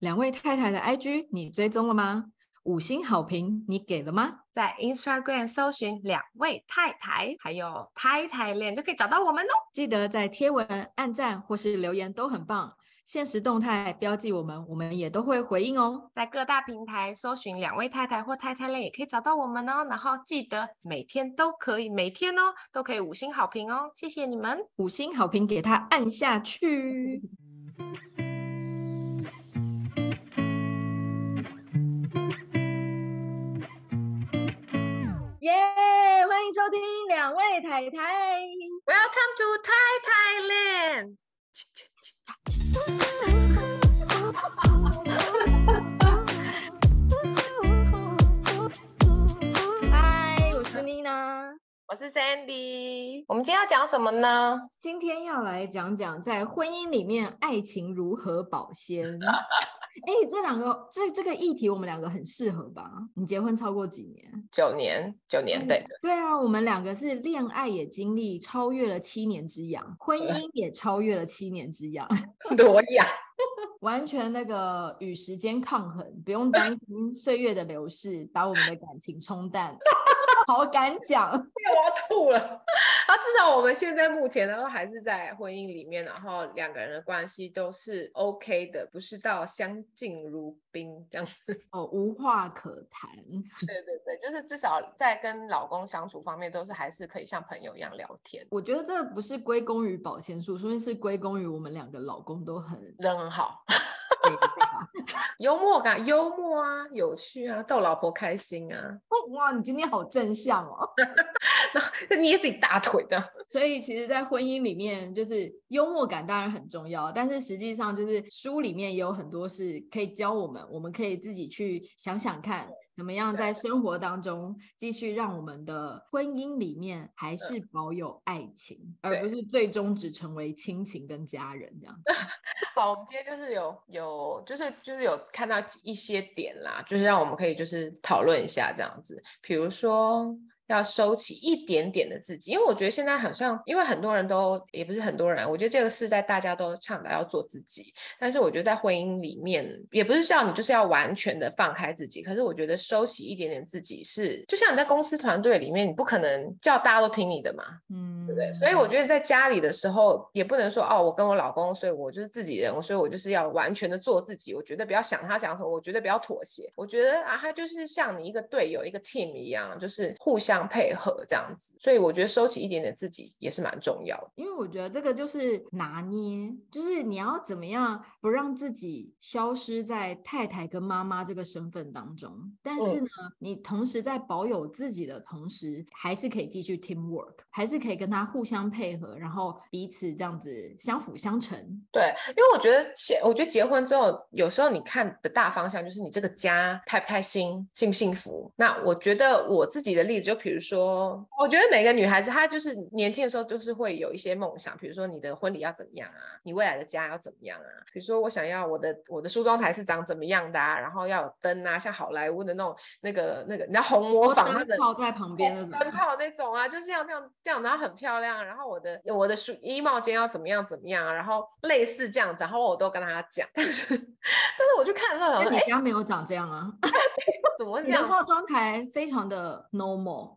两位太太的 IG 你追踪了吗？五星好评你给了吗？在 Instagram 搜寻两位太太，还有太太恋就可以找到我们哦。记得在贴文按赞或是留言都很棒，限时动态标记我们，我们也都会回应哦。在各大平台搜寻两位太太或太太恋也可以找到我们哦。然后记得每天都可以，每天哦都可以五星好评哦。谢谢你们，五星好评给他按下去。耶欢迎收听两位太太。Welcome to Thai Thailand。嗨，我是妮娜，我是 Sandy。我们今天要讲什么呢？今天要来讲讲在婚姻里面爱情如何保鲜。哎，这两个这这个议题，我们两个很适合吧？你结婚超过几年？九年，九年，对。对啊，我们两个是恋爱也经历超越了七年之痒，婚姻也超越了七年之痒，多痒，完全那个与时间抗衡，不用担心岁月的流逝把我们的感情冲淡。好敢讲，我要吐了。啊，至少我们现在目前呢，还是在婚姻里面，然后两个人的关系都是 OK 的，不是到相敬如宾这样子。哦，无话可谈。对对对，就是至少在跟老公相处方面，都是还是可以像朋友一样聊天。我觉得这不是归功于保鲜术，所以是归功于我们两个老公都很人很好。幽默感，幽默啊，有趣啊，逗老婆开心啊！哇，你今天好正向哦，那捏自己大腿的。所以，其实，在婚姻里面，就是幽默感当然很重要，但是实际上，就是书里面也有很多是可以教我们，我们可以自己去想想看。怎么样在生活当中继续让我们的婚姻里面还是保有爱情，嗯、而不是最终只成为亲情跟家人这样子。好，我们今天就是有有就是就是有看到一些点啦，就是让我们可以就是讨论一下这样子，比如说。要收起一点点的自己，因为我觉得现在好像，因为很多人都也不是很多人，我觉得这个是在大家都倡导要做自己，但是我觉得在婚姻里面，也不是叫你就是要完全的放开自己，可是我觉得收起一点点自己是，就像你在公司团队里面，你不可能叫大家都听你的嘛，嗯，对不对？所以我觉得在家里的时候，也不能说哦，我跟我老公，所以我就是自己人，所以我就是要完全的做自己，我觉得不要想他想什么，我觉得不要妥协，我觉得啊，他就是像你一个队友，一个 team 一样，就是互相。配合这样子，所以我觉得收起一点点自己也是蛮重要的。因为我觉得这个就是拿捏，就是你要怎么样不让自己消失在太太跟妈妈这个身份当中，但是呢，嗯、你同时在保有自己的同时，还是可以继续 team work，还是可以跟他互相配合，然后彼此这样子相辅相成。对，因为我觉得结，我觉得结婚之后，有时候你看的大方向就是你这个家开不开心，幸不幸福。那我觉得我自己的例子，就比如说，我觉得每个女孩子她就是年轻的时候就是会有一些梦想，比如说你的婚礼要怎么样啊，你未来的家要怎么样啊？比如说我想要我的我的梳妆台是长怎么样的啊，然后要有灯啊，像好莱坞的那种那个那个，你知道红磨坊那个灯泡在旁边那种灯泡那种啊，就是要这样这样，然后很漂亮。然后我的我的梳衣帽间要怎么样怎么样啊，然后类似这样子，然后我都跟他讲，但是 但是我就看的时候，你家没有长这样啊？怎么会这样？你的化妆台非常的 normal。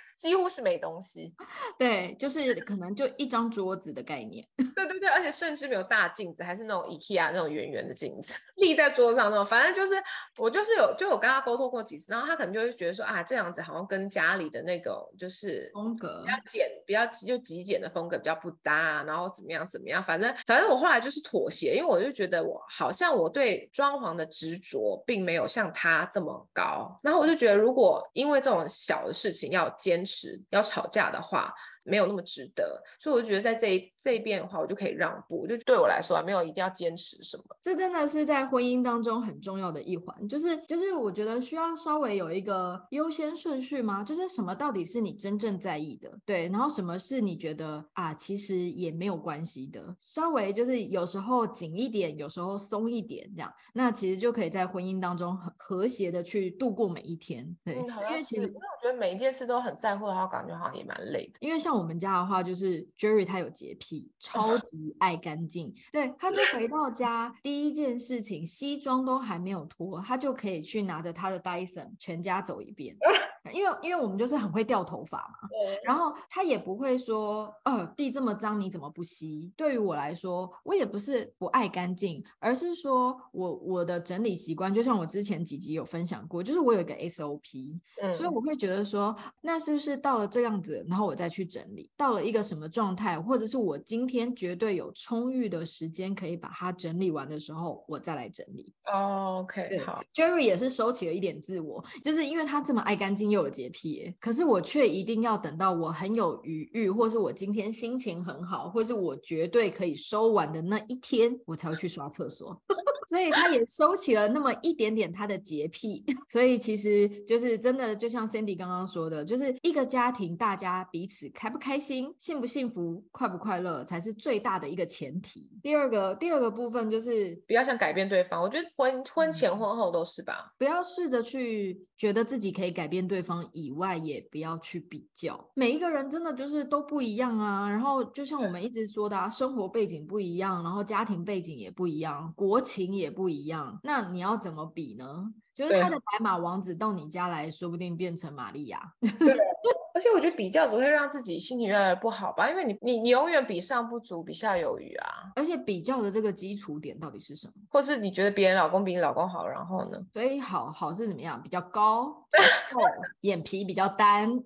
几乎是没东西，对，就是可能就一张桌子的概念，对对对，而且甚至没有大镜子，还是那种 IKEA 那种圆圆的镜子立在桌上那种，反正就是我就是有就有跟他沟通过几次，然后他可能就会觉得说啊，这样子好像跟家里的那个就是风格比较简比较就极简的风格比较不搭啊，然后怎么样怎么样，反正反正我后来就是妥协，因为我就觉得我好像我对装潢的执着并没有像他这么高，然后我就觉得如果因为这种小的事情要坚持。要吵架的话，没有那么值得，所以我就觉得在这一这一边的话，我就可以让步，就对我来说啊，没有一定要坚持什么。这真的是在婚姻当中很重要的一环，就是就是我觉得需要稍微有一个优先顺序吗？就是什么到底是你真正在意的，对，然后什么是你觉得啊，其实也没有关系的，稍微就是有时候紧一点，有时候松一点，这样，那其实就可以在婚姻当中很和谐的去度过每一天。对，嗯、好像是因为其实因为我觉得每一件事都很在乎的话，感觉好像也蛮累的，因为像。像我们家的话，就是 Jerry 他有洁癖，超 级爱干净。对，他是 回到家第一件事情，西装都还没有脱，他就可以去拿着他的 Dyson 全家走一遍。因为因为我们就是很会掉头发嘛，然后他也不会说，呃，地这么脏你怎么不吸？对于我来说，我也不是不爱干净，而是说我我的整理习惯，就像我之前几集有分享过，就是我有一个 SOP，嗯，所以我会觉得说，那是不是到了这样子，然后我再去整理，到了一个什么状态，或者是我今天绝对有充裕的时间可以把它整理完的时候，我再来整理。哦，OK，好，Jerry 也是收起了一点自我，就是因为他这么爱干净。又有洁癖，可是我却一定要等到我很有余裕，或是我今天心情很好，或是我绝对可以收完的那一天，我才会去刷厕所。所以他也收起了那么一点点他的洁癖，所以其实就是真的，就像 Sandy 刚刚说的，就是一个家庭，大家彼此开不开心、幸不幸福、快不快乐，才是最大的一个前提。第二个，第二个部分就是不要想改变对方，我觉得婚婚前婚后都是吧，不要试着去觉得自己可以改变对方以外，也不要去比较。每一个人真的就是都不一样啊，然后就像我们一直说的啊，生活背景不一样，然后家庭背景也不一样，国情也不一样，那你要怎么比呢？就是他的白马王子到你家来说不定变成玛利亚。对，而且我觉得比较只会让自己心情越来越不好吧，因为你你你永远比上不足，比下有余啊。而且比较的这个基础点到底是什么？或是你觉得别人老公比你老公好，然后呢？所以好好是怎么样？比较高，瘦，眼皮比较单。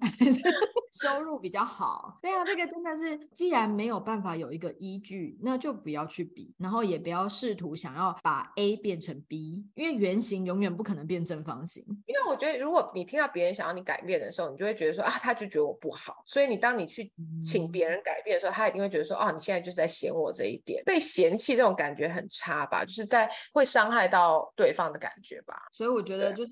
收入比较好，对啊，这个真的是，既然没有办法有一个依据，那就不要去比，然后也不要试图想要把 A 变成 B，因为圆形永远不可能变正方形。因为我觉得，如果你听到别人想要你改变的时候，你就会觉得说啊，他就觉得我不好，所以你当你去请别人改变的时候，他一定会觉得说，哦，你现在就是在嫌我这一点，被嫌弃这种感觉很差吧，就是在会伤害到对方的感觉吧。所以我觉。得就是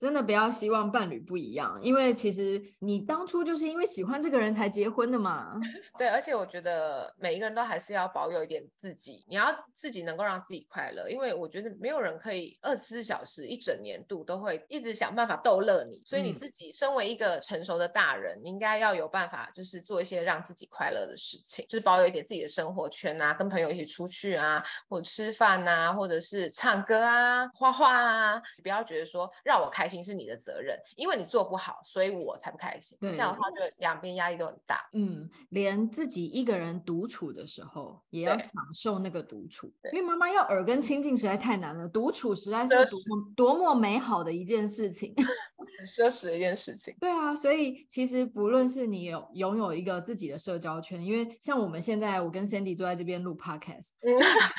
真的不要希望伴侣不一样，因为其实你当初就是。因为喜欢这个人才结婚的嘛，对，而且我觉得每一个人都还是要保有一点自己，你要自己能够让自己快乐，因为我觉得没有人可以二十四小时一整年度都会一直想办法逗乐你，所以你自己身为一个成熟的大人，你应该要有办法，就是做一些让自己快乐的事情，就是保有一点自己的生活圈啊，跟朋友一起出去啊，或者吃饭啊，或者是唱歌啊、画画啊，你不要觉得说让我开心是你的责任，因为你做不好，所以我才不开心，这样的话就。两边压力都很大，嗯，连自己一个人独处的时候，也要享受那个独处，因为妈妈要耳根清净实在太难了，独处实在是多么多么美好的一件事情。很奢侈的一件事情，对啊，所以其实不论是你有拥有一个自己的社交圈，因为像我们现在，我跟 Sandy 坐在这边录 Podcast，嗯，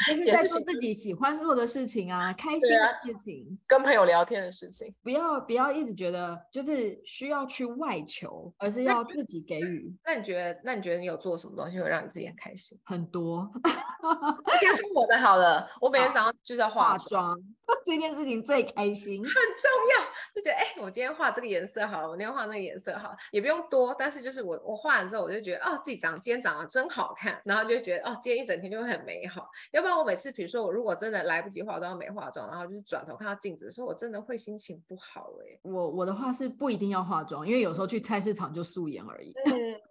就是 在做自己喜欢做的事情啊，开心的事情，啊，跟朋友聊天的事情，不要不要一直觉得就是需要去外求，而是要自己给予。那你觉得，那你觉得你有做什么东西会让你自己很开心？很多。先说我的好了，我每天早上就是要化妆，这件事情最开心，很重要，就觉得哎，我今天画这个颜色好了，我那天画那个颜色好了，也不用多，但是就是我我画完之后，我就觉得哦，自己长今天长得真好看，然后就觉得哦，今天一整天就会很美好。要不然我每次比如说我如果真的来不及化妆没化妆，然后就是转头看到镜子的时候，我真的会心情不好哎、欸。我我的话是不一定要化妆，因为有时候去菜市场就素颜而已。嗯，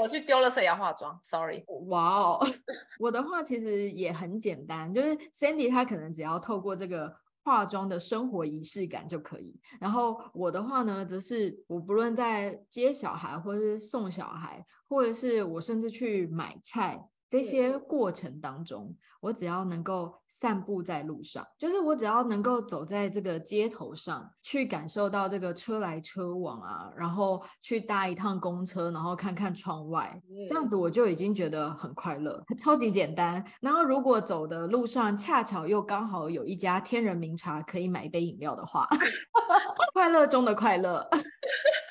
我去丢了谁要化妆，sorry。哇哦，我的话其实也很简单，就是 Sandy 她可能只要透过这个。化妆的生活仪式感就可以。然后我的话呢，则是我不论在接小孩，或者是送小孩，或者是我甚至去买菜，这些过程当中，我只要能够散步在路上，就是我只要能够走在这个街头上，去感受到这个车来车往啊，然后去搭一趟公车，然后看看窗外，这样子我就已经觉得很快乐，超级简单。然后如果走的路上恰巧又刚好有一家天人茗茶可以买一杯饮料的话，快乐中的快乐。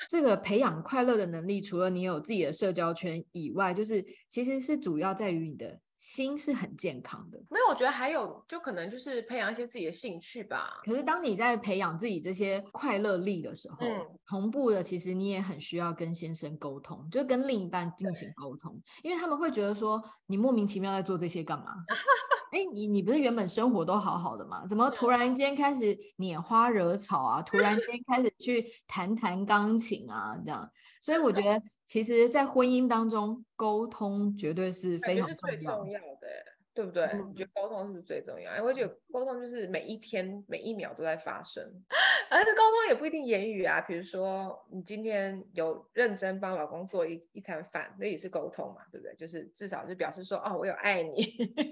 这个培养快乐的能力，除了你有自己的社交圈以外，就是其实是主要在于你的。心是很健康的，没有，我觉得还有就可能就是培养一些自己的兴趣吧。可是当你在培养自己这些快乐力的时候，嗯，同步的其实你也很需要跟先生沟通，就跟另一半进行沟通，因为他们会觉得说你莫名其妙在做这些干嘛？哎，你你不是原本生活都好好的吗？怎么突然间开始拈花惹草啊？突然间开始去弹弹钢琴啊？这样，所以我觉得其实，在婚姻当中，沟通绝对是非常重要的。对不对？嗯、你觉得沟通是不是最重要？因为我觉得沟通就是每一天每一秒都在发生，而且沟通也不一定言语啊。比如说，你今天有认真帮老公做一一餐饭，那也是沟通嘛，对不对？就是至少就表示说，哦，我有爱你，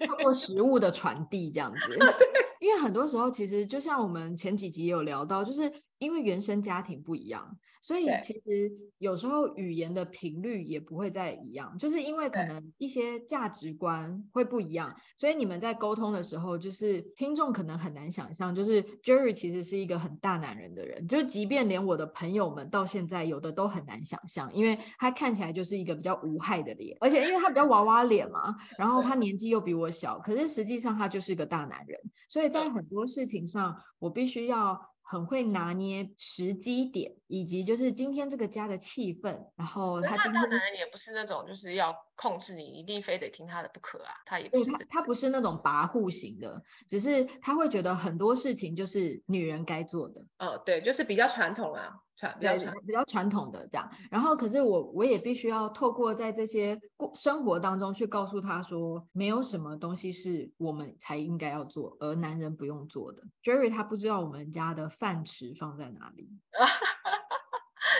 通 过食物的传递这样子。因为很多时候，其实就像我们前几集有聊到，就是因为原生家庭不一样。所以其实有时候语言的频率也不会再一样，就是因为可能一些价值观会不一样，所以你们在沟通的时候，就是听众可能很难想象，就是 Jerry 其实是一个很大男人的人，就是即便连我的朋友们到现在有的都很难想象，因为他看起来就是一个比较无害的脸，而且因为他比较娃娃脸嘛，然后他年纪又比我小，可是实际上他就是一个大男人，所以在很多事情上，我必须要。很会拿捏时机点，以及就是今天这个家的气氛。然后他今天大男人也不是那种就是要控制你，一定非得听他的不可啊。他也不是，他他不是那种跋扈型的，只是他会觉得很多事情就是女人该做的。哦，对，就是比较传统啊。传比较传比较传统的这样，然后可是我我也必须要透过在这些过生活当中去告诉他说，没有什么东西是我们才应该要做，而男人不用做的。Jerry 他不知道我们家的饭池放在哪里。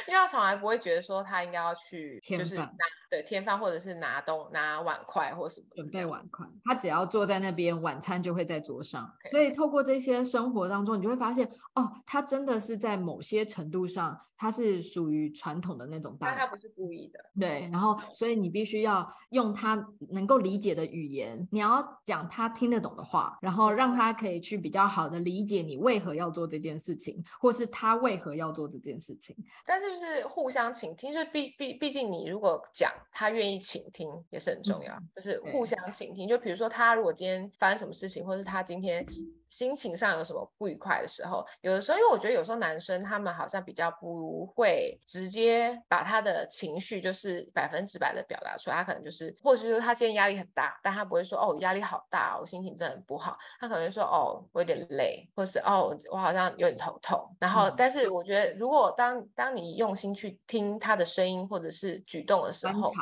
因为他从来不会觉得说他应该要去就是拿对添饭，或者是拿东拿碗筷或什么准备碗筷，他只要坐在那边，晚餐就会在桌上。所以透过这些生活当中，你就会发现哦，他真的是在某些程度上，他是属于传统的那种大，但他不是故意的。对，然后所以你必须要用他能够理解的语言，你要讲他听得懂的话，然后让他可以去比较好的理解你为何要做这件事情，或是他为何要做这件事情。但是就是互相倾听，就是毕毕毕竟你如果讲，他愿意倾听也是很重要，嗯、就是互相倾听。就比如说他如果今天发生什么事情，或是他今天。心情上有什么不愉快的时候，有的时候，因为我觉得有时候男生他们好像比较不会直接把他的情绪就是百分之百的表达出来，他可能就是，或者是说他今天压力很大，但他不会说哦，压力好大，我心情真的很不好，他可能说哦，我有点累，或者是哦，我好像有点头痛。然后，但是我觉得如果当当你用心去听他的声音或者是举动的时候，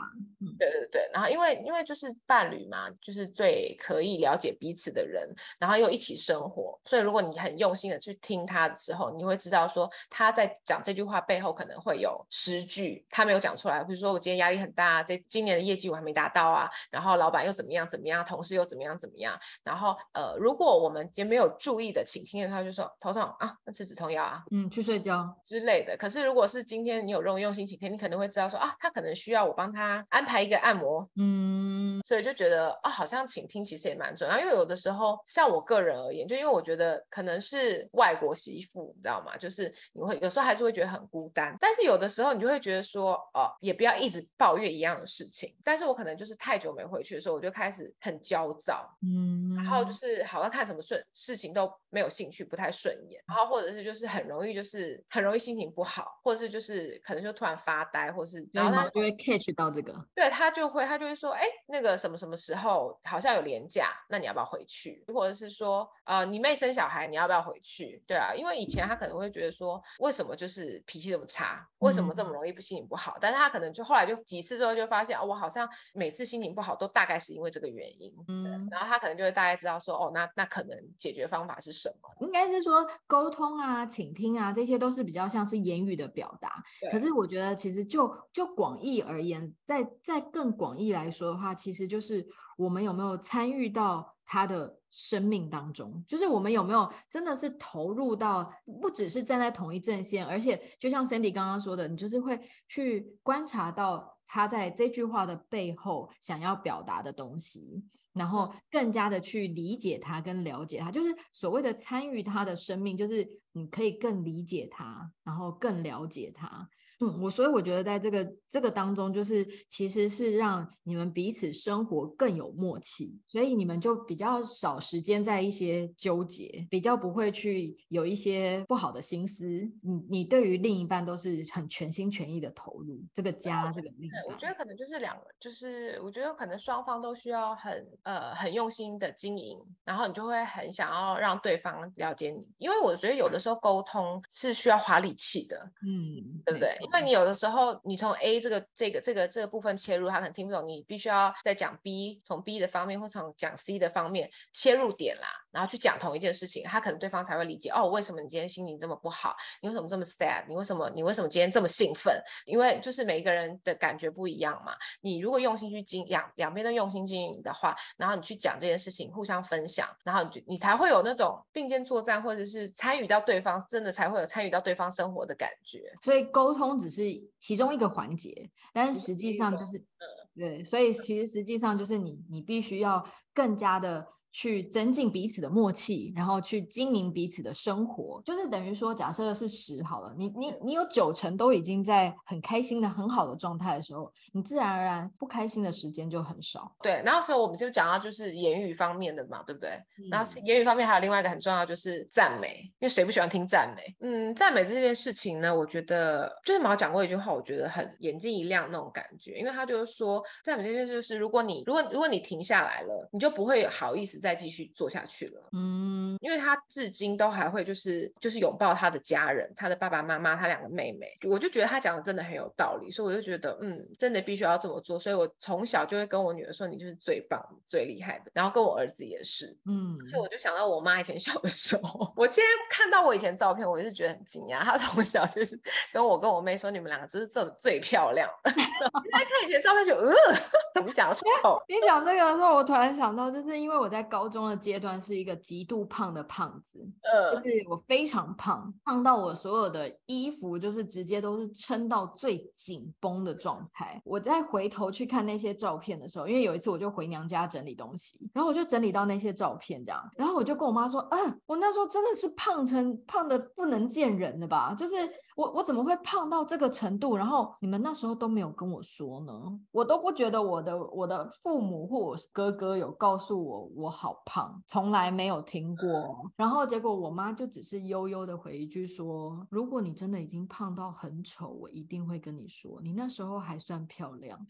嗯，对对对，然后因为因为就是伴侣嘛，就是最可以了解彼此的人，然后又一起生活。生活，所以如果你很用心的去听他的时候，你会知道说他在讲这句话背后可能会有十句他没有讲出来。比如说我今天压力很大，这今年的业绩我还没达到啊，然后老板又怎么样怎么样，同事又怎么样怎么样。然后呃，如果我们今天没有注意的请听的，他就说头痛啊，那吃止痛药啊，嗯，去睡觉之类的。可是如果是今天你有用用心倾听，你可能会知道说啊，他可能需要我帮他安排一个按摩，嗯，所以就觉得啊，好像倾听其实也蛮重要。因为有的时候像我个人而言。就因为我觉得可能是外国媳妇，你知道吗？就是你会有时候还是会觉得很孤单，但是有的时候你就会觉得说，哦，也不要一直抱怨一样的事情。但是我可能就是太久没回去的时候，我就开始很焦躁，嗯，然后就是好像看什么顺事情都没有兴趣，不太顺眼，然后或者是就是很容易就是很容易心情不好，或者是就是可能就突然发呆，或是然后他就会 catch 到这个，对，他就会他就会说，哎，那个什么什么时候好像有连假，那你要不要回去？或者是说，呃。你妹生小孩，你要不要回去？对啊，因为以前他可能会觉得说，为什么就是脾气这么差，为什么这么容易不心情不好？嗯、但是他可能就后来就几次之后就发现，哦，我好像每次心情不好都大概是因为这个原因。嗯，然后他可能就会大概知道说，哦，那那可能解决方法是什么？应该是说沟通啊、倾听啊，这些都是比较像是言语的表达。可是我觉得其实就就广义而言，在在更广义来说的话，其实就是我们有没有参与到他的。生命当中，就是我们有没有真的是投入到，不只是站在同一阵线，而且就像 Sandy 刚刚说的，你就是会去观察到他在这句话的背后想要表达的东西，然后更加的去理解他跟了解他，就是所谓的参与他的生命，就是你可以更理解他，然后更了解他。嗯，我所以我觉得在这个这个当中，就是其实是让你们彼此生活更有默契，所以你们就比较少时间在一些纠结，比较不会去有一些不好的心思。你你对于另一半都是很全心全意的投入这个家，这个另一半。我觉得可能就是两个，就是我觉得可能双方都需要很呃很用心的经营，然后你就会很想要让对方了解你，因为我觉得有的时候沟通是需要花力气的，嗯，对不对？为你有的时候你从 A 这个这个这个这个部分切入，他可能听不懂，你必须要再讲 B，从 B 的方面或从讲 C 的方面切入点啦，然后去讲同一件事情，他可能对方才会理解哦，为什么你今天心情这么不好？你为什么这么 sad？你为什么你为什么今天这么兴奋？因为就是每一个人的感觉不一样嘛。你如果用心去经两两边都用心经营的话，然后你去讲这件事情，互相分享，然后你就你才会有那种并肩作战，或者是参与到对方，真的才会有参与到对方生活的感觉。所以沟通只是其中一个环节，但是实际上就是，嗯，对，所以其实实际上就是你你必须要更加的。去增进彼此的默契，然后去经营彼此的生活，就是等于说，假设是十好了，你你你有九成都已经在很开心的很好的状态的时候，你自然而然不开心的时间就很少。对，然后所以我们就讲到就是言语方面的嘛，对不对？嗯、然后言语方面还有另外一个很重要就是赞美，因为谁不喜欢听赞美？嗯，赞美这件事情呢，我觉得就是毛讲过一句话，我觉得很眼睛一亮那种感觉，因为他就是说赞美这件事就是如果你如果如果你停下来了，你就不会好意思。再继续做下去了，嗯，因为他至今都还会就是就是拥抱他的家人，他的爸爸妈妈，他两个妹妹，我就觉得他讲的真的很有道理，所以我就觉得嗯，真的必须要这么做，所以我从小就会跟我女儿说，你就是最棒、最厉害的，然后跟我儿子也是，嗯，所以我就想到我妈以前小的时候，我今天看到我以前照片，我也是觉得很惊讶，她从小就是跟我跟我妹说，你们两个就是这么最漂亮，现在看以前照片就呃，怎么讲说？你讲这个的时候，我突然想到，就是因为我在。高中的阶段是一个极度胖的胖子，呃，就是我非常胖，胖到我所有的衣服就是直接都是撑到最紧绷的状态。我再回头去看那些照片的时候，因为有一次我就回娘家整理东西，然后我就整理到那些照片，这样，然后我就跟我妈说，啊，我那时候真的是胖成胖的不能见人的吧，就是。我我怎么会胖到这个程度？然后你们那时候都没有跟我说呢？我都不觉得我的我的父母或我哥哥有告诉我我好胖，从来没有听过。然后结果我妈就只是悠悠的回一句说：“如果你真的已经胖到很丑，我一定会跟你说。你那时候还算漂亮。”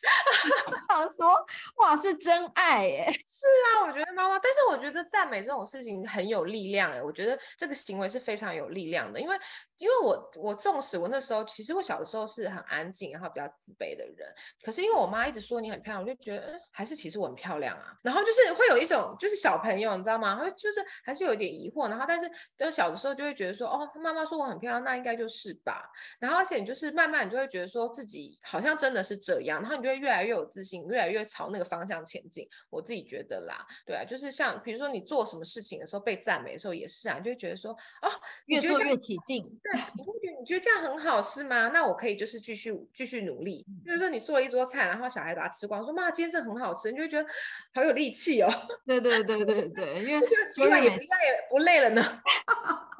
想说哇，是真爱耶！是啊，我觉得妈妈，但是我觉得赞美这种事情很有力量哎，我觉得这个行为是非常有力量的，因为因为我我重视我那时候，其实我小的时候是很安静，然后比较自卑的人。可是因为我妈一直说你很漂亮，我就觉得嗯，还是其实我很漂亮啊。然后就是会有一种就是小朋友，你知道吗？会就是还是有一点疑惑。然后但是就小的时候就会觉得说，哦，妈妈说我很漂亮，那应该就是吧。然后而且你就是慢慢你就会觉得说自己好像真的是这样，然后你就会越来越有自信，越来越朝那个方向前进。我自己觉得啦，对啊，就是像比如说你做什么事情的时候被赞美的时候也是啊，你就会觉得说，哦，越做越起劲。对，你会觉得你觉得这样很好是吗？那我可以就是继续继续努力。就是说你做了一桌菜，然后小孩把它吃光，说妈，今天这很好吃，你就会觉得好有力气哦。对对对对对，因为洗碗也不累也不累了呢。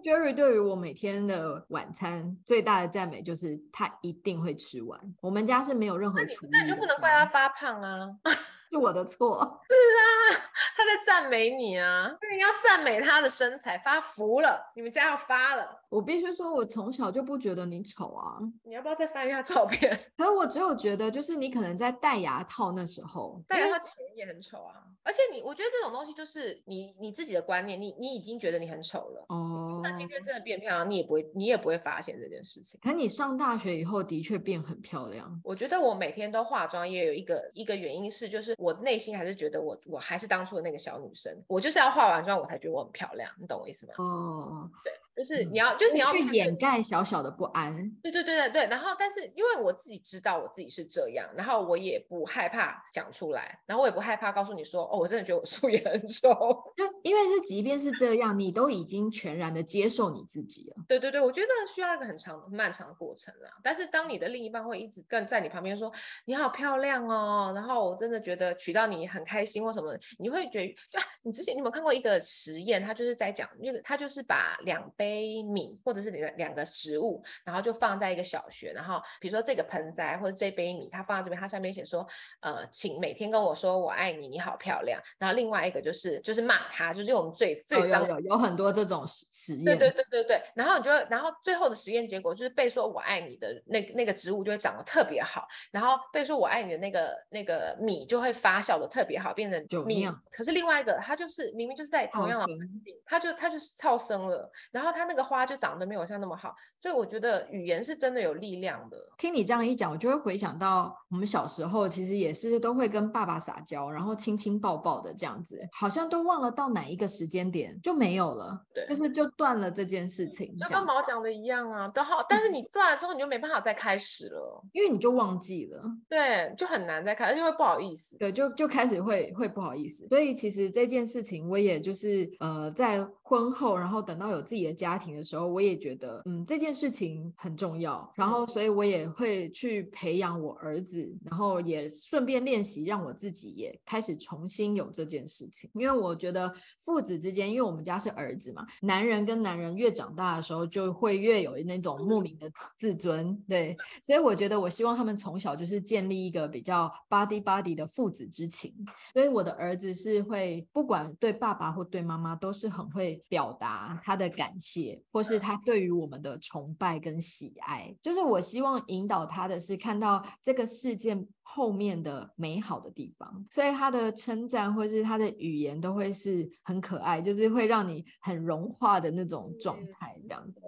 Jerry 对于我每天的晚餐最大的赞美就是他一定会吃完。我们家是没有任何厨余，那你就不能怪他发胖啊。是我的错，是啊，他在赞美你啊，你要赞美他的身材，发福了，你们家要发了。我必须说，我从小就不觉得你丑啊。你要不要再翻一下照片？可是我只有觉得，就是你可能在戴牙套那时候，戴牙套前也很丑啊。而且你，我觉得这种东西就是你你自己的观念，你你已经觉得你很丑了。哦。那今天真的变漂亮，你也不会，你也不会发现这件事情。可你上大学以后的确变很漂亮。我觉得我每天都化妆，也有一个一个原因是，就是。我内心还是觉得我我还是当初的那个小女生，我就是要化完妆我才觉得我很漂亮，你懂我意思吗？哦，对。就是你要，嗯、就是你要去掩盖小小的不安。对对对对对。然后，但是因为我自己知道我自己是这样，然后我也不害怕讲出来，然后我也不害怕告诉你说，哦，我真的觉得我素颜很丑。就因为是，即便是这样，你都已经全然的接受你自己了。对对对，我觉得这个需要一个很长漫长的过程啦。但是当你的另一半会一直跟在你旁边说你好漂亮哦，然后我真的觉得娶到你很开心或什么，你会觉得就你之前你有没有看过一个实验？他就是在讲那个，他就是把两杯米或者是两两个食物，然后就放在一个小学，然后比如说这个盆栽或者这杯米，它放在这边，它上面写说，呃，请每天跟我说我爱你，你好漂亮。然后另外一个就是就是骂他，就是我们最最脏、哦、有有有很多这种实验，对对对对对。然后你就然后最后的实验结果就是被说我爱你的那那个植物就会长得特别好，然后被说我爱你的那个那个米就会发酵的特别好，变成米。可是另外一个它就是明明就是在同样的环境，它就它就是超生了，然后它。他那个花就长得没有像那么好。所以我觉得语言是真的有力量的。听你这样一讲，我就会回想到我们小时候，其实也是都会跟爸爸撒娇，然后亲亲抱抱的这样子，好像都忘了到哪一个时间点就没有了，对，就是就断了这件事情。就跟毛讲的一样啊，都好，但是你断了之后，你就没办法再开始了，因为你就忘记了，对，就很难再开，而且会不好意思，对，就就开始会会不好意思。所以其实这件事情，我也就是呃，在婚后，然后等到有自己的家庭的时候，我也觉得，嗯，这件事情很。重要，然后所以我也会去培养我儿子，然后也顺便练习，让我自己也开始重新有这件事情。因为我觉得父子之间，因为我们家是儿子嘛，男人跟男人越长大的时候，就会越有那种莫名的自尊，对。所以我觉得我希望他们从小就是建立一个比较 buddy buddy 的父子之情。所以我的儿子是会不管对爸爸或对妈妈，都是很会表达他的感谢，或是他对于我们的崇拜跟喜。爱，就是我希望引导他的是看到这个事件后面的美好的地方，所以他的称赞或是他的语言都会是很可爱，就是会让你很融化的那种状态，这样子。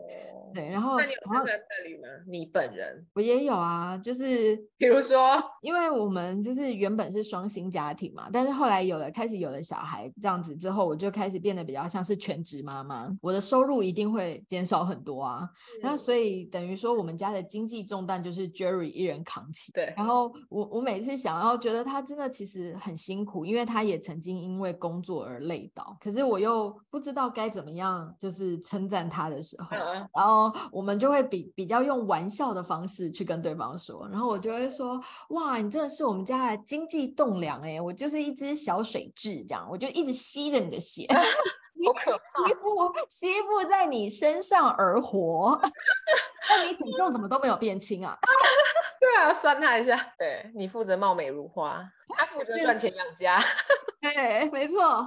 对，然后那你有称赞伴侣吗？你本人？我也有啊，就是 比如说，因为我们就是原本是双薪家庭嘛，但是后来有了开始有了小孩这样子之后，我就开始变得比较像是全职妈妈，我的收入一定会减少很多啊。那所以等于说我们家的经济重担就是 Jerry 一人扛起。对，然后我。我每次想要觉得他真的其实很辛苦，因为他也曾经因为工作而累倒。可是我又不知道该怎么样，就是称赞他的时候，然后我们就会比比较用玩笑的方式去跟对方说，然后我就会说：哇，你真的是我们家的经济栋梁哎，我就是一只小水蛭这样，我就一直吸着你的血。好可怕！吸附吸附在你身上而活，那你体重怎么都没有变轻啊？对啊，酸他一下。对，你负责貌美如花，他负责赚钱养家。对，没错，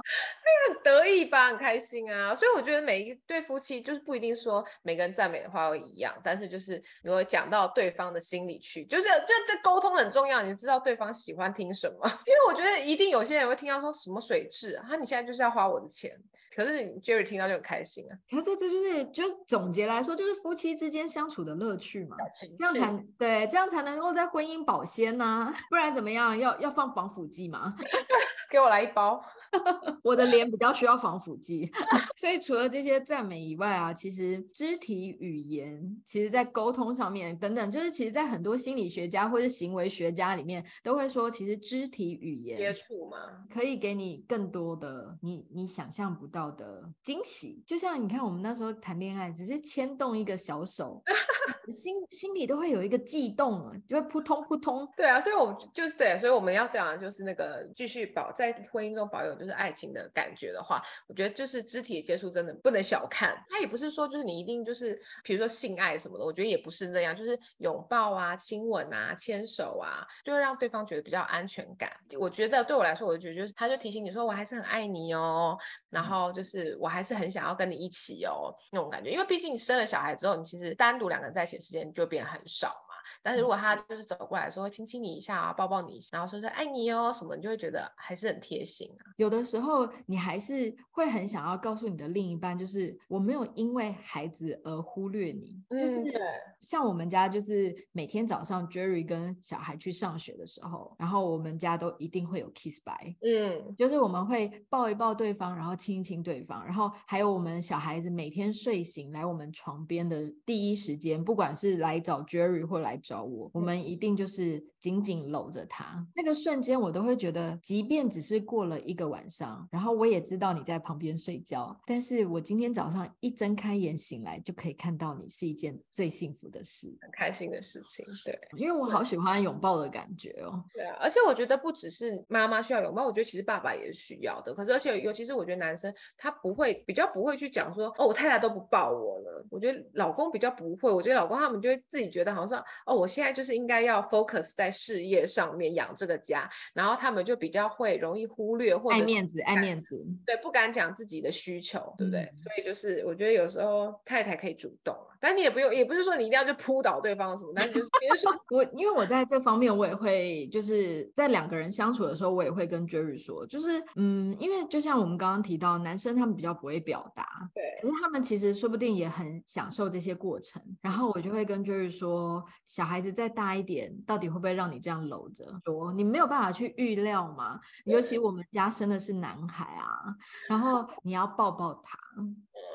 得意吧，很开心啊。所以我觉得每一对夫妻就是不一定说每个人赞美的话会一样，但是就是你会讲到对方的心里去，就是就这沟通很重要，你知道对方喜欢听什么。因为我觉得一定有些人会听到说什么水质啊，你现在就是要花我的钱。可是 Jerry 听到就很开心啊。可是这就是就是总结来说，就是夫妻之间相处的乐趣嘛。这样才对，这样才能够在婚姻保鲜呐、啊，不然怎么样？要要放防腐剂吗？给我来一包。我的脸比较需要防腐剂，所以除了这些赞美以外啊，其实肢体语言，其实在沟通上面等等，就是其实，在很多心理学家或是行为学家里面，都会说，其实肢体语言接触嘛，可以给你更多的你你想象不到的惊喜。就像你看，我们那时候谈恋爱，只是牵动一个小手，心心里都会有一个悸动，就会扑通扑通。对啊，所以我们就是对，所以我们要想的就是那个继续保在婚姻中保有。就是爱情的感觉的话，我觉得就是肢体的接触真的不能小看。它也不是说就是你一定就是，比如说性爱什么的，我觉得也不是这样。就是拥抱啊、亲吻啊、牵手啊，就会让对方觉得比较安全感。我觉得对我来说，我就觉得就是他就提醒你说我还是很爱你哦，然后就是我还是很想要跟你一起哦那种感觉。因为毕竟你生了小孩之后，你其实单独两个人在一起的时间就变很少。但是如果他就是走过来说亲亲你一下啊，抱抱你一下，然后说说爱你哦什么，你就会觉得还是很贴心啊。有的时候你还是会很想要告诉你的另一半，就是我没有因为孩子而忽略你。嗯，就是。像我们家就是每天早上 Jerry 跟小孩去上学的时候，然后我们家都一定会有 kiss by。嗯，就是我们会抱一抱对方，然后亲一亲对方，然后还有我们小孩子每天睡醒来我们床边的第一时间，不管是来找 Jerry 或来找我，我们一定就是紧紧搂着他。那个瞬间，我都会觉得，即便只是过了一个晚上，然后我也知道你在旁边睡觉，但是我今天早上一睁开眼醒来，就可以看到你，是一件最幸福的事，很开心的事情。对，因为我好喜欢拥抱的感觉哦。对啊，而且我觉得不只是妈妈需要拥抱，我觉得其实爸爸也是需要的。可是，而且尤其是我觉得男生他不会比较不会去讲说，哦，我太太都不抱我了。我觉得老公比较不会，我觉得老公他们就会自己觉得好像哦，我现在就是应该要 focus 在在事业上面养这个家，然后他们就比较会容易忽略或者爱面子，爱面子，对，不敢讲自己的需求，对不对？嗯、所以就是我觉得有时候太太可以主动。但你也不用，也不是说你一定要去扑倒对方什么，但是就是 比如说我，因为我在这方面我也会，就是在两个人相处的时候，我也会跟 Jerry 说，就是嗯，因为就像我们刚刚提到，男生他们比较不会表达，对，可是他们其实说不定也很享受这些过程。然后我就会跟 Jerry 说，小孩子再大一点，到底会不会让你这样搂着？说你没有办法去预料嘛，尤其我们家生的是男孩啊，然后你要抱抱他。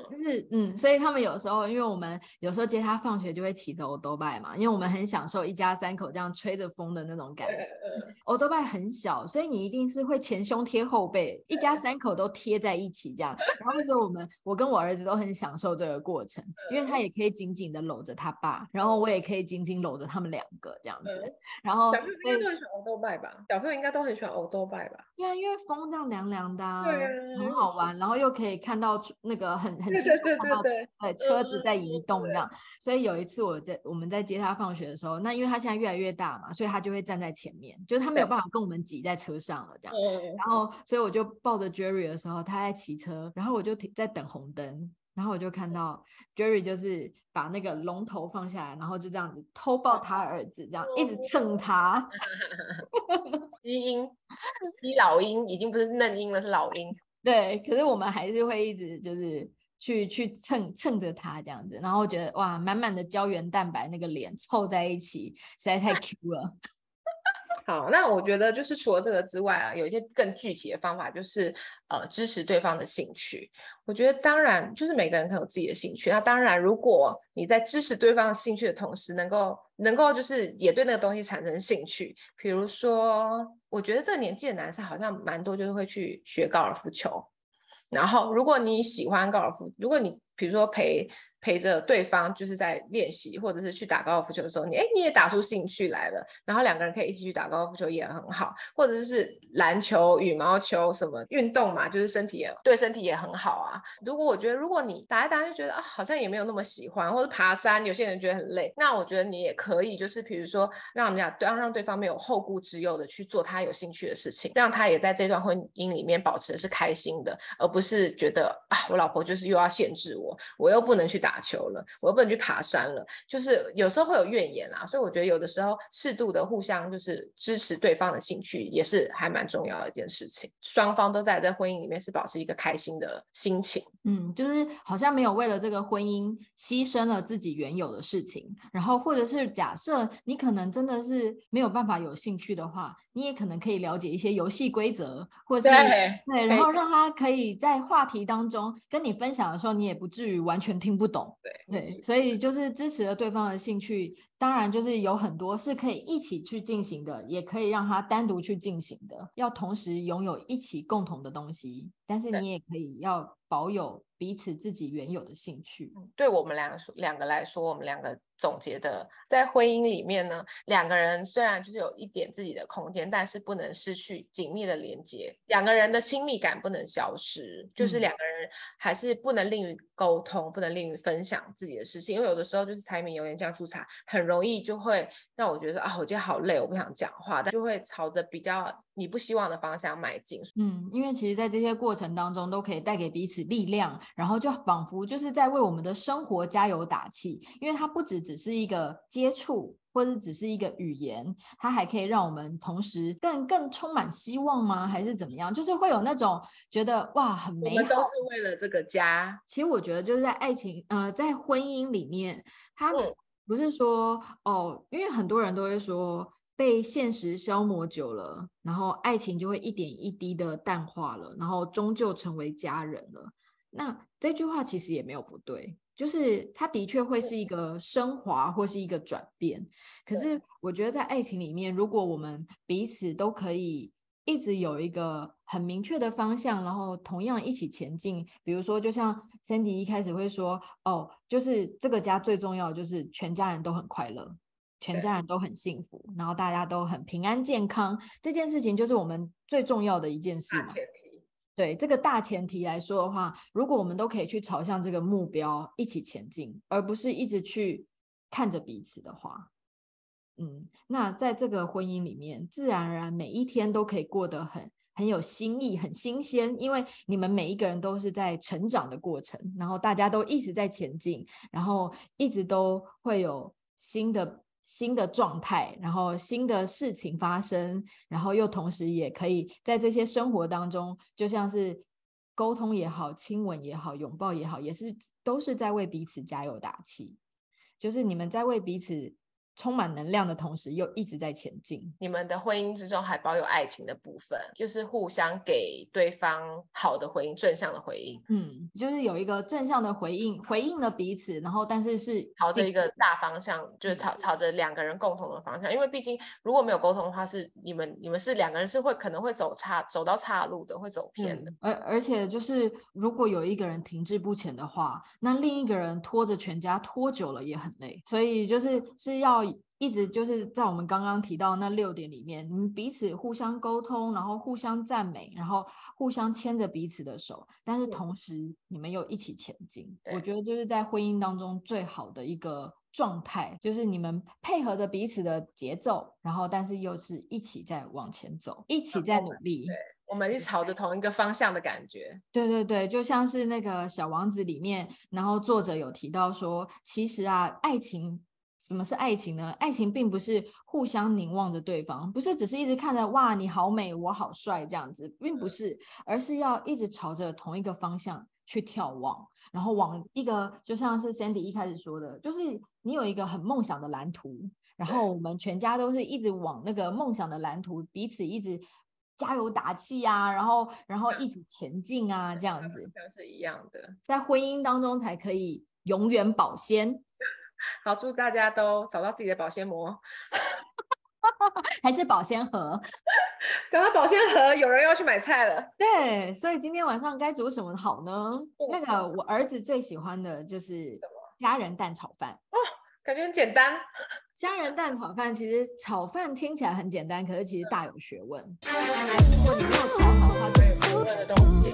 就是嗯，所以他们有时候，因为我们有时候接他放学就会骑着欧多拜嘛，因为我们很享受一家三口这样吹着风的那种感觉。欧多拜很小，所以你一定是会前胸贴后背，一家三口都贴在一起这样。然后那时候我们我跟我儿子都很享受这个过程，因为他也可以紧紧的搂着他爸，然后我也可以紧紧搂着他们两个这样子。然后小朋友应该都很喜欢欧多拜吧？小朋友应该都很喜欢欧多拜吧？对啊，因为风这样凉凉的，啊，对啊，很好玩，然后又可以看到那个很很清楚看到对车子在移动这样。所以有一次我在我们在接他放学的时候，那因为他现在越来越大嘛，所以他就会站在前面，就是他没有办法跟我们挤在车上了这样。然后所以我就抱着 Jerry 的时候，他在骑车，然后我就停在等红灯，然后我就看到 Jerry 就是把那个龙头放下来，然后就这样子偷抱他儿子，这样一直蹭他。基因，基老鹰已经不是嫩鹰了，是老鹰。对，可是我们还是会一直就是去去蹭蹭着它这样子，然后我觉得哇，满满的胶原蛋白，那个脸凑在一起，实在太 Q 了。好，那我觉得就是除了这个之外啊，有一些更具体的方法，就是呃支持对方的兴趣。我觉得当然就是每个人可有自己的兴趣，那当然如果你在支持对方的兴趣的同时，能够能够就是也对那个东西产生兴趣，比如说，我觉得这年纪的男生好像蛮多就是会去学高尔夫球，然后如果你喜欢高尔夫，如果你比如说陪。陪着对方就是在练习，或者是去打高尔夫球的时候，你哎你也打出兴趣来了，然后两个人可以一起去打高尔夫球也很好，或者是篮球、羽毛球什么运动嘛，就是身体也对身体也很好啊。如果我觉得如果你打一打就觉得啊好像也没有那么喜欢，或者爬山有些人觉得很累，那我觉得你也可以就是比如说让人家让让对方没有后顾之忧的去做他有兴趣的事情，让他也在这段婚姻里面保持的是开心的，而不是觉得啊我老婆就是又要限制我，我又不能去打。打球了，我又不能去爬山了，就是有时候会有怨言啊，所以我觉得有的时候适度的互相就是支持对方的兴趣，也是还蛮重要的一件事情。双方都在这婚姻里面是保持一个开心的心情，嗯，就是好像没有为了这个婚姻牺牲了自己原有的事情，然后或者是假设你可能真的是没有办法有兴趣的话。你也可能可以了解一些游戏规则，或者是对，对，然后让他可以在话题当中跟你分享的时候，你也不至于完全听不懂。对，对，所以就是支持了对方的兴趣，当然就是有很多是可以一起去进行的，也可以让他单独去进行的，要同时拥有一起共同的东西，但是你也可以要保有彼此自己原有的兴趣。对我们两个说，两个来说，我们两个。总结的，在婚姻里面呢，两个人虽然就是有一点自己的空间，但是不能失去紧密的连接。两个人的亲密感不能消失，就是两个人还是不能吝于沟通，不能吝于分享自己的事情。因为有的时候就是柴米油盐酱醋茶，很容易就会让我觉得啊，我今天好累，我不想讲话，但就会朝着比较你不希望的方向迈进。嗯，因为其实，在这些过程当中，都可以带给彼此力量，然后就仿佛就是在为我们的生活加油打气。因为它不只只是一个接触，或者只是一个语言，它还可以让我们同时更更充满希望吗？还是怎么样？就是会有那种觉得哇，很美好。我们都是为了这个家。其实我觉得就是在爱情，呃，在婚姻里面，他不是说、嗯、哦，因为很多人都会说，被现实消磨久了，然后爱情就会一点一滴的淡化了，然后终究成为家人了。那这句话其实也没有不对。就是它的确会是一个升华或是一个转变，可是我觉得在爱情里面，如果我们彼此都可以一直有一个很明确的方向，然后同样一起前进，比如说就像 Sandy 一开始会说，哦，就是这个家最重要的就是全家人都很快乐，全家人都很幸福，然后大家都很平安健康，这件事情就是我们最重要的一件事嘛。对这个大前提来说的话，如果我们都可以去朝向这个目标一起前进，而不是一直去看着彼此的话，嗯，那在这个婚姻里面，自然而然每一天都可以过得很很有新意、很新鲜，因为你们每一个人都是在成长的过程，然后大家都一直在前进，然后一直都会有新的新的状态，然后新的事情发生，然后又同时也可以在这些生活当中，就像是沟通也好、亲吻也好、拥抱也好，也是都是在为彼此加油打气，就是你们在为彼此。充满能量的同时，又一直在前进。你们的婚姻之中还保有爱情的部分，就是互相给对方好的回应，正向的回应。嗯，就是有一个正向的回应，回应了彼此，然后但是是朝着一个大方向，就是朝朝着两个人共同的方向。因为毕竟如果没有沟通的话，是你们你们是两个人是会可能会走岔走到岔路的，会走偏的。而、嗯、而且就是如果有一个人停滞不前的话，那另一个人拖着全家拖久了也很累。所以就是是要。一直就是在我们刚刚提到那六点里面，你们彼此互相沟通，然后互相赞美，然后互相牵着彼此的手，但是同时你们又一起前进。我觉得就是在婚姻当中最好的一个状态，就是你们配合着彼此的节奏，然后但是又是一起在往前走，一起在努力。对，我们是朝着同一个方向的感觉。对对对，就像是那个小王子里面，然后作者有提到说，其实啊，爱情。什么是爱情呢？爱情并不是互相凝望着对方，不是只是一直看着哇，你好美，我好帅这样子，并不是，而是要一直朝着同一个方向去眺望，然后往一个就像是 Sandy 一开始说的，就是你有一个很梦想的蓝图，然后我们全家都是一直往那个梦想的蓝图，彼此一直加油打气啊，然后然后一直前进啊，这样子，像是一样的，在婚姻当中才可以永远保鲜。好，祝大家都找到自己的保鲜膜，还是保鲜盒？找到保鲜盒，有人要去买菜了。对，所以今天晚上该煮什么好呢？那个我儿子最喜欢的就是虾仁蛋炒饭。哦，感觉很简单。虾仁蛋炒饭其实炒饭听起来很简单，可是其实大有学问。如果你没有炒好的话，就有学问的东西。